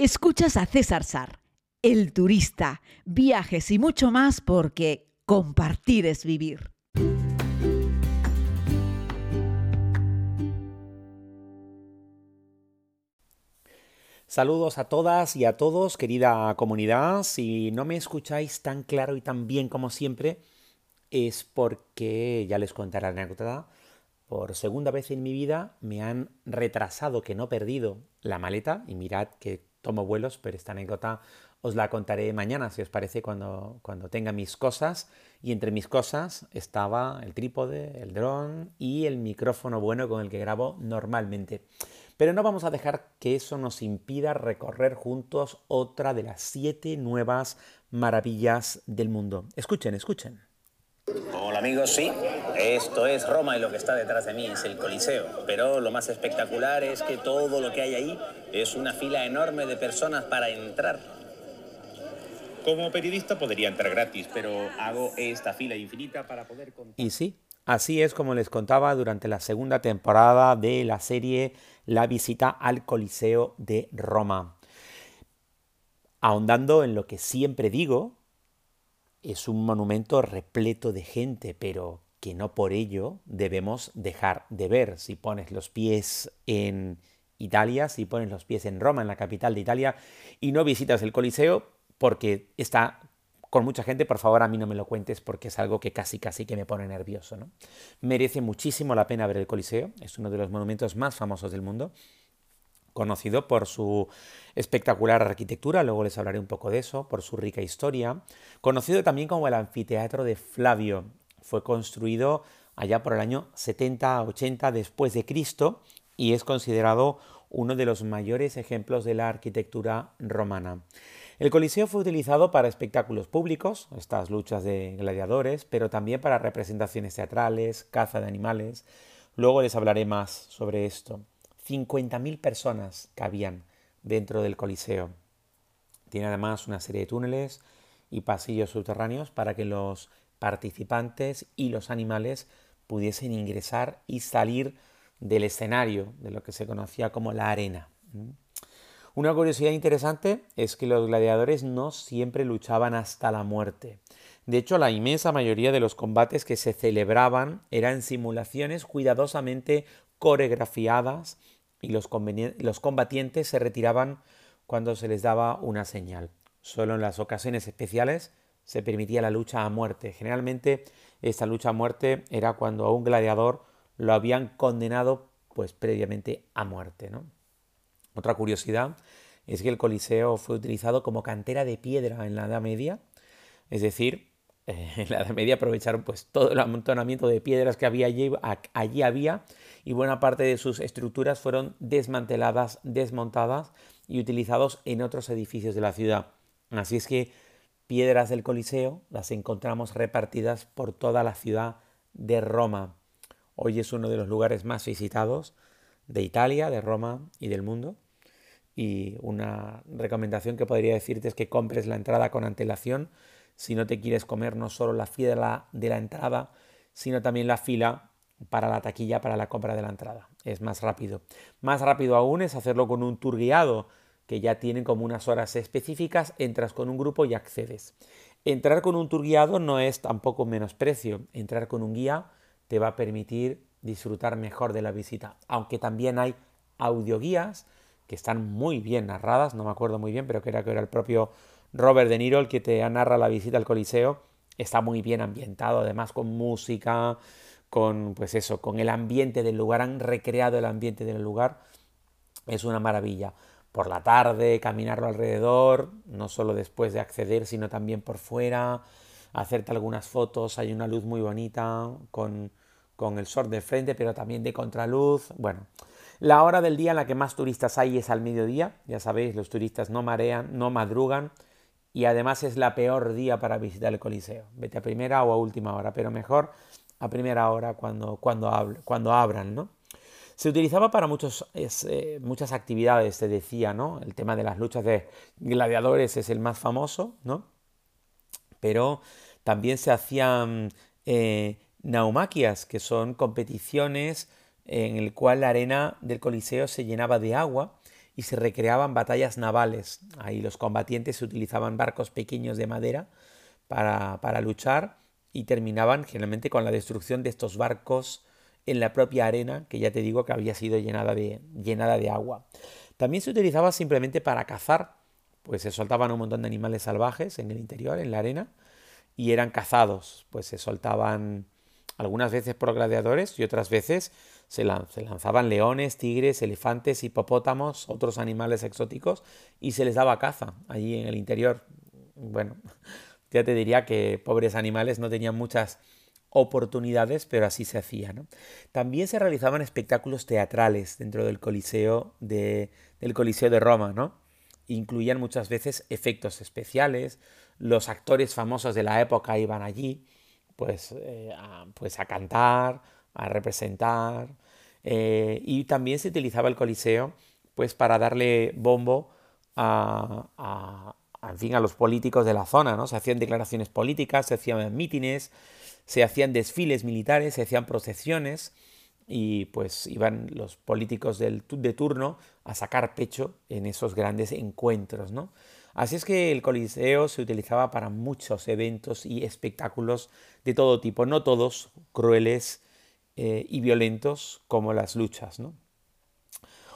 Escuchas a César Sar, el turista, viajes y mucho más porque compartir es vivir. Saludos a todas y a todos, querida comunidad. Si no me escucháis tan claro y tan bien como siempre, es porque, ya les contaré la anécdota, por segunda vez en mi vida me han retrasado, que no he perdido la maleta, y mirad que tomo vuelos, pero esta anécdota os la contaré mañana, si os parece, cuando, cuando tenga mis cosas. Y entre mis cosas estaba el trípode, el dron y el micrófono bueno con el que grabo normalmente. Pero no vamos a dejar que eso nos impida recorrer juntos otra de las siete nuevas maravillas del mundo. Escuchen, escuchen. Hola amigos, sí, esto es Roma y lo que está detrás de mí es el Coliseo. Pero lo más espectacular es que todo lo que hay ahí es una fila enorme de personas para entrar. Como periodista podría entrar gratis, pero hago esta fila infinita para poder contar. Y sí, así es como les contaba durante la segunda temporada de la serie La visita al Coliseo de Roma. Ahondando en lo que siempre digo, es un monumento repleto de gente, pero que no por ello debemos dejar de ver. Si pones los pies en Italia, si pones los pies en Roma, en la capital de Italia, y no visitas el Coliseo, porque está con mucha gente, por favor a mí no me lo cuentes porque es algo que casi casi que me pone nervioso. ¿no? Merece muchísimo la pena ver el Coliseo, es uno de los monumentos más famosos del mundo, conocido por su espectacular arquitectura, luego les hablaré un poco de eso, por su rica historia, conocido también como el anfiteatro de Flavio, fue construido allá por el año 70-80 después de Cristo y es considerado uno de los mayores ejemplos de la arquitectura romana. El Coliseo fue utilizado para espectáculos públicos, estas luchas de gladiadores, pero también para representaciones teatrales, caza de animales. Luego les hablaré más sobre esto. 50.000 personas cabían dentro del Coliseo. Tiene además una serie de túneles y pasillos subterráneos para que los participantes y los animales pudiesen ingresar y salir del escenario, de lo que se conocía como la arena. Una curiosidad interesante es que los gladiadores no siempre luchaban hasta la muerte. De hecho, la inmensa mayoría de los combates que se celebraban eran simulaciones cuidadosamente coreografiadas y los, combatientes se retiraban cuando se les daba una señal. Solo en las ocasiones especiales se permitía la lucha a muerte. Generalmente esta lucha a muerte era cuando a un gladiador lo habían condenado pues previamente a muerte. ¿no? Otra curiosidad es que el Coliseo fue utilizado como cantera de piedra en la Edad Media, es decir, en la Edad Media aprovecharon pues todo el amontonamiento de piedras que había allí, allí había y buena parte de sus estructuras fueron desmanteladas, desmontadas y utilizados en otros edificios de la ciudad. Así es que piedras del Coliseo las encontramos repartidas por toda la ciudad de Roma. Hoy es uno de los lugares más visitados de Italia, de Roma y del mundo. Y una recomendación que podría decirte es que compres la entrada con antelación si no te quieres comer no solo la fila de la entrada, sino también la fila para la taquilla para la compra de la entrada. Es más rápido. Más rápido aún es hacerlo con un tour guiado que ya tienen como unas horas específicas, entras con un grupo y accedes. Entrar con un tour guiado no es tampoco menosprecio. Entrar con un guía te va a permitir disfrutar mejor de la visita. Aunque también hay audioguías que están muy bien narradas, no me acuerdo muy bien, pero era que era el propio Robert De Niro el que te narra la visita al Coliseo. Está muy bien ambientado, además con música, con pues eso, con el ambiente del lugar, han recreado el ambiente del lugar. Es una maravilla por la tarde, caminarlo alrededor, no solo después de acceder, sino también por fuera, hacerte algunas fotos, hay una luz muy bonita con, con el sol de frente, pero también de contraluz. Bueno, la hora del día en la que más turistas hay es al mediodía, ya sabéis, los turistas no marean, no madrugan y además es la peor día para visitar el Coliseo. Vete a primera o a última hora, pero mejor a primera hora cuando, cuando, cuando abran, ¿no? Se utilizaba para muchos, eh, muchas actividades, se decía, ¿no? El tema de las luchas de gladiadores es el más famoso, ¿no? Pero también se hacían eh, naumaquias, que son competiciones en el cual la arena del Coliseo se llenaba de agua y se recreaban batallas navales. Ahí los combatientes utilizaban barcos pequeños de madera para, para luchar y terminaban generalmente con la destrucción de estos barcos en la propia arena, que ya te digo que había sido llenada de, llenada de agua. También se utilizaba simplemente para cazar, pues se soltaban un montón de animales salvajes en el interior, en la arena, y eran cazados, pues se soltaban algunas veces por gladiadores y otras veces se, lanzaban leones, tigres, elefantes, hipopótamos, otros animales exóticos y se les daba caza allí en el interior. Bueno, ya te diría que pobres animales no tenían muchas oportunidades, pero así se hacía. También se realizaban espectáculos teatrales dentro del Coliseo de, del Coliseo de Roma, ¿no? Incluían muchas veces efectos especiales, los actores famosos de la época iban allí, pues, eh, a, pues a cantar, a representar, eh, y también se utilizaba el Coliseo pues para darle bombo a, a, fin, a los políticos de la zona, ¿no? Se hacían declaraciones políticas, se hacían mítines, se hacían desfiles militares, se hacían procesiones y pues iban los políticos del, de turno a sacar pecho en esos grandes encuentros, ¿no? Así es que el Coliseo se utilizaba para muchos eventos y espectáculos de todo tipo, no todos crueles eh, y violentos como las luchas, ¿no?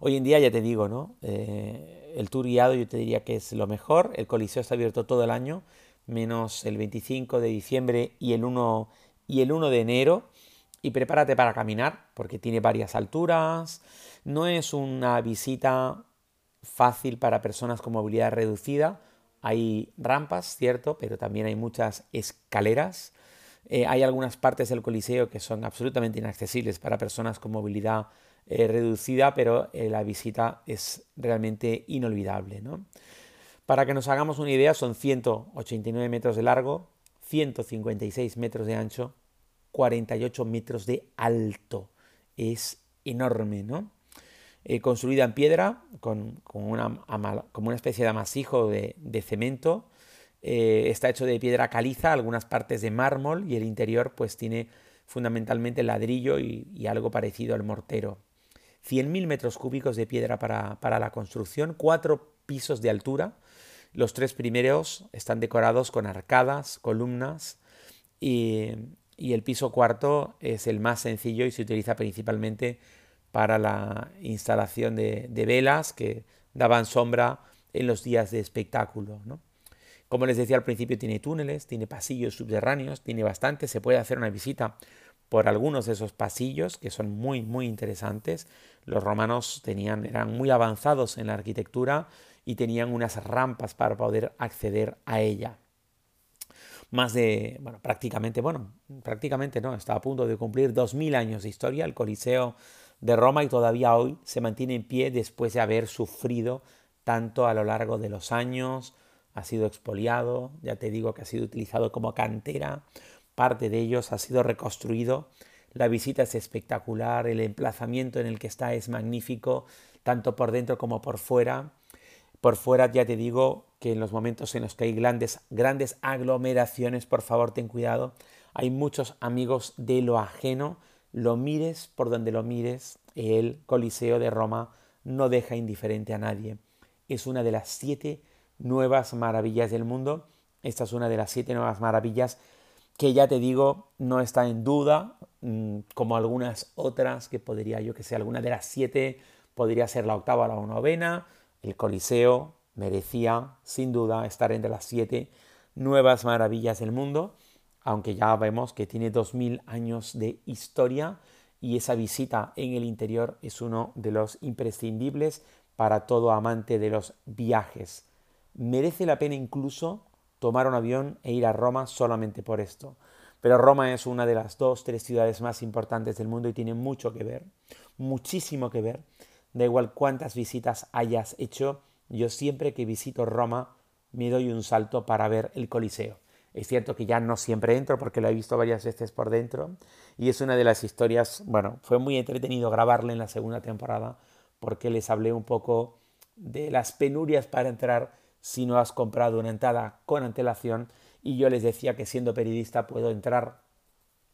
Hoy en día ya te digo, ¿no? Eh, el tour guiado yo te diría que es lo mejor. El Coliseo está abierto todo el año, menos el 25 de diciembre y el 1, y el 1 de enero. Y prepárate para caminar, porque tiene varias alturas. No es una visita fácil para personas con movilidad reducida. Hay rampas, cierto, pero también hay muchas escaleras. Eh, hay algunas partes del Coliseo que son absolutamente inaccesibles para personas con movilidad eh, reducida, pero eh, la visita es realmente inolvidable. Para que nos hagamos una idea, son 189 metros de largo, 156 metros de ancho, 48 metros de alto. Es enorme, ¿no? construida en piedra, con, una, como una especie de amasijo de, cemento. está hecho de piedra caliza, algunas partes de mármol y el interior pues tiene fundamentalmente ladrillo y algo parecido al mortero. 100.000 metros cúbicos de piedra para, la construcción, cuatro pisos de altura. Los tres primeros están decorados con arcadas, columnas y, el piso cuarto es el más sencillo y se utiliza principalmente para la instalación de, velas que daban sombra en los días de espectáculo. Como les decía al principio, tiene túneles, tiene pasillos subterráneos, tiene bastante, se puede hacer una visita por algunos de esos pasillos que son muy muy interesantes. Los romanos tenían, eran muy avanzados en la arquitectura y tenían unas rampas para poder acceder a ella. Más de, bueno, prácticamente, bueno, prácticamente no, está a punto de cumplir 2000 años de historia el Coliseo de Roma y todavía hoy se mantiene en pie después de haber sufrido tanto a lo largo de los años, ha sido expoliado, ya te digo que ha sido utilizado como cantera, parte de ellos ha sido reconstruido. La visita es espectacular, el emplazamiento en el que está es magnífico, tanto por dentro como por fuera. Por fuera ya te digo que en los momentos en los que hay grandes, grandes aglomeraciones, por favor ten cuidado. Hay muchos amigos de lo ajeno. Lo mires por donde lo mires, el Coliseo de Roma no deja indiferente a nadie. Es una de las siete nuevas maravillas del mundo. Esta es una de las siete nuevas maravillas que ya te digo, no está en duda, mm, como algunas otras, que podría yo que sé, alguna de las siete podría ser la octava o la novena. El Coliseo merecía, sin duda, estar entre las siete nuevas maravillas del mundo, aunque ya vemos que tiene dos mil años de historia y esa visita en el interior es uno de los imprescindibles para todo amante de los viajes. Merece la pena incluso tomar un avión e ir a Roma solamente por esto. Pero Roma es una de las dos, tres ciudades más importantes del mundo y tiene mucho que ver, muchísimo que ver. Da igual cuántas visitas hayas hecho, yo siempre que visito Roma me doy un salto para ver el Coliseo. Es cierto que ya no siempre entro porque lo he visto varias veces por dentro y es una de las historias, bueno, fue muy entretenido grabarle en la segunda temporada porque les hablé un poco de las penurias para entrar si no has comprado una entrada con antelación y yo les decía que siendo periodista puedo entrar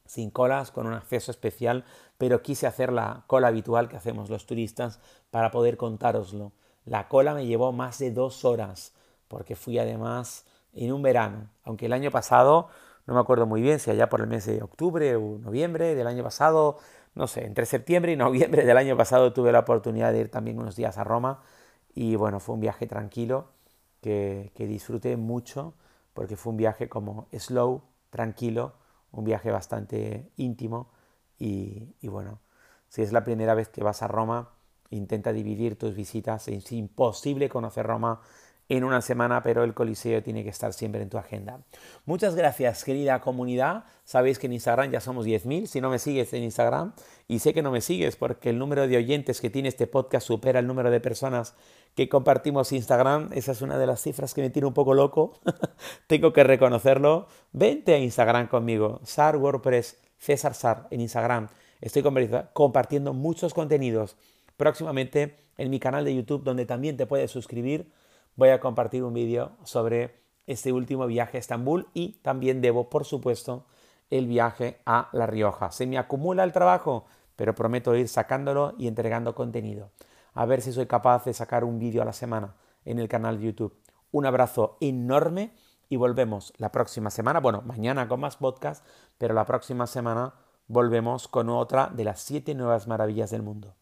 sin colas, con un acceso especial, pero quise hacer la cola habitual que hacemos los turistas para poder contároslo. La cola me llevó más de dos horas, porque fui además en un verano, aunque el año pasado, no me acuerdo muy bien si allá por el mes de octubre o noviembre del año pasado, no sé, entre septiembre y noviembre del año pasado tuve la oportunidad de ir también unos días a Roma y bueno, fue un viaje tranquilo que, disfruté mucho porque fue un viaje como slow, tranquilo, un viaje bastante íntimo y bueno, si es la primera vez que vas a Roma, intenta dividir tus visitas, es imposible conocer Roma en una semana, pero el Coliseo tiene que estar siempre en tu agenda. Muchas gracias, querida comunidad. Sabéis que en Instagram ya somos 10.000. Si no me sigues en Instagram, y sé que no me sigues porque el número de oyentes que tiene este podcast supera el número de personas que compartimos Instagram. Esa es una de las cifras que me tiene un poco loco. Tengo que reconocerlo. Vente a Instagram conmigo. Sar WordPress, César Sar en Instagram. Estoy compartiendo muchos contenidos. Próximamente en mi canal de YouTube, donde también te puedes suscribir voy a compartir un vídeo sobre este último viaje a Estambul y también debo, por supuesto, el viaje a La Rioja. Se me acumula el trabajo, pero prometo ir sacándolo y entregando contenido. A ver si soy capaz de sacar un vídeo a la semana en el canal de YouTube. Un abrazo enorme y volvemos la próxima semana. Bueno, mañana con más podcast, pero la próxima semana volvemos con otra de las siete nuevas maravillas del mundo.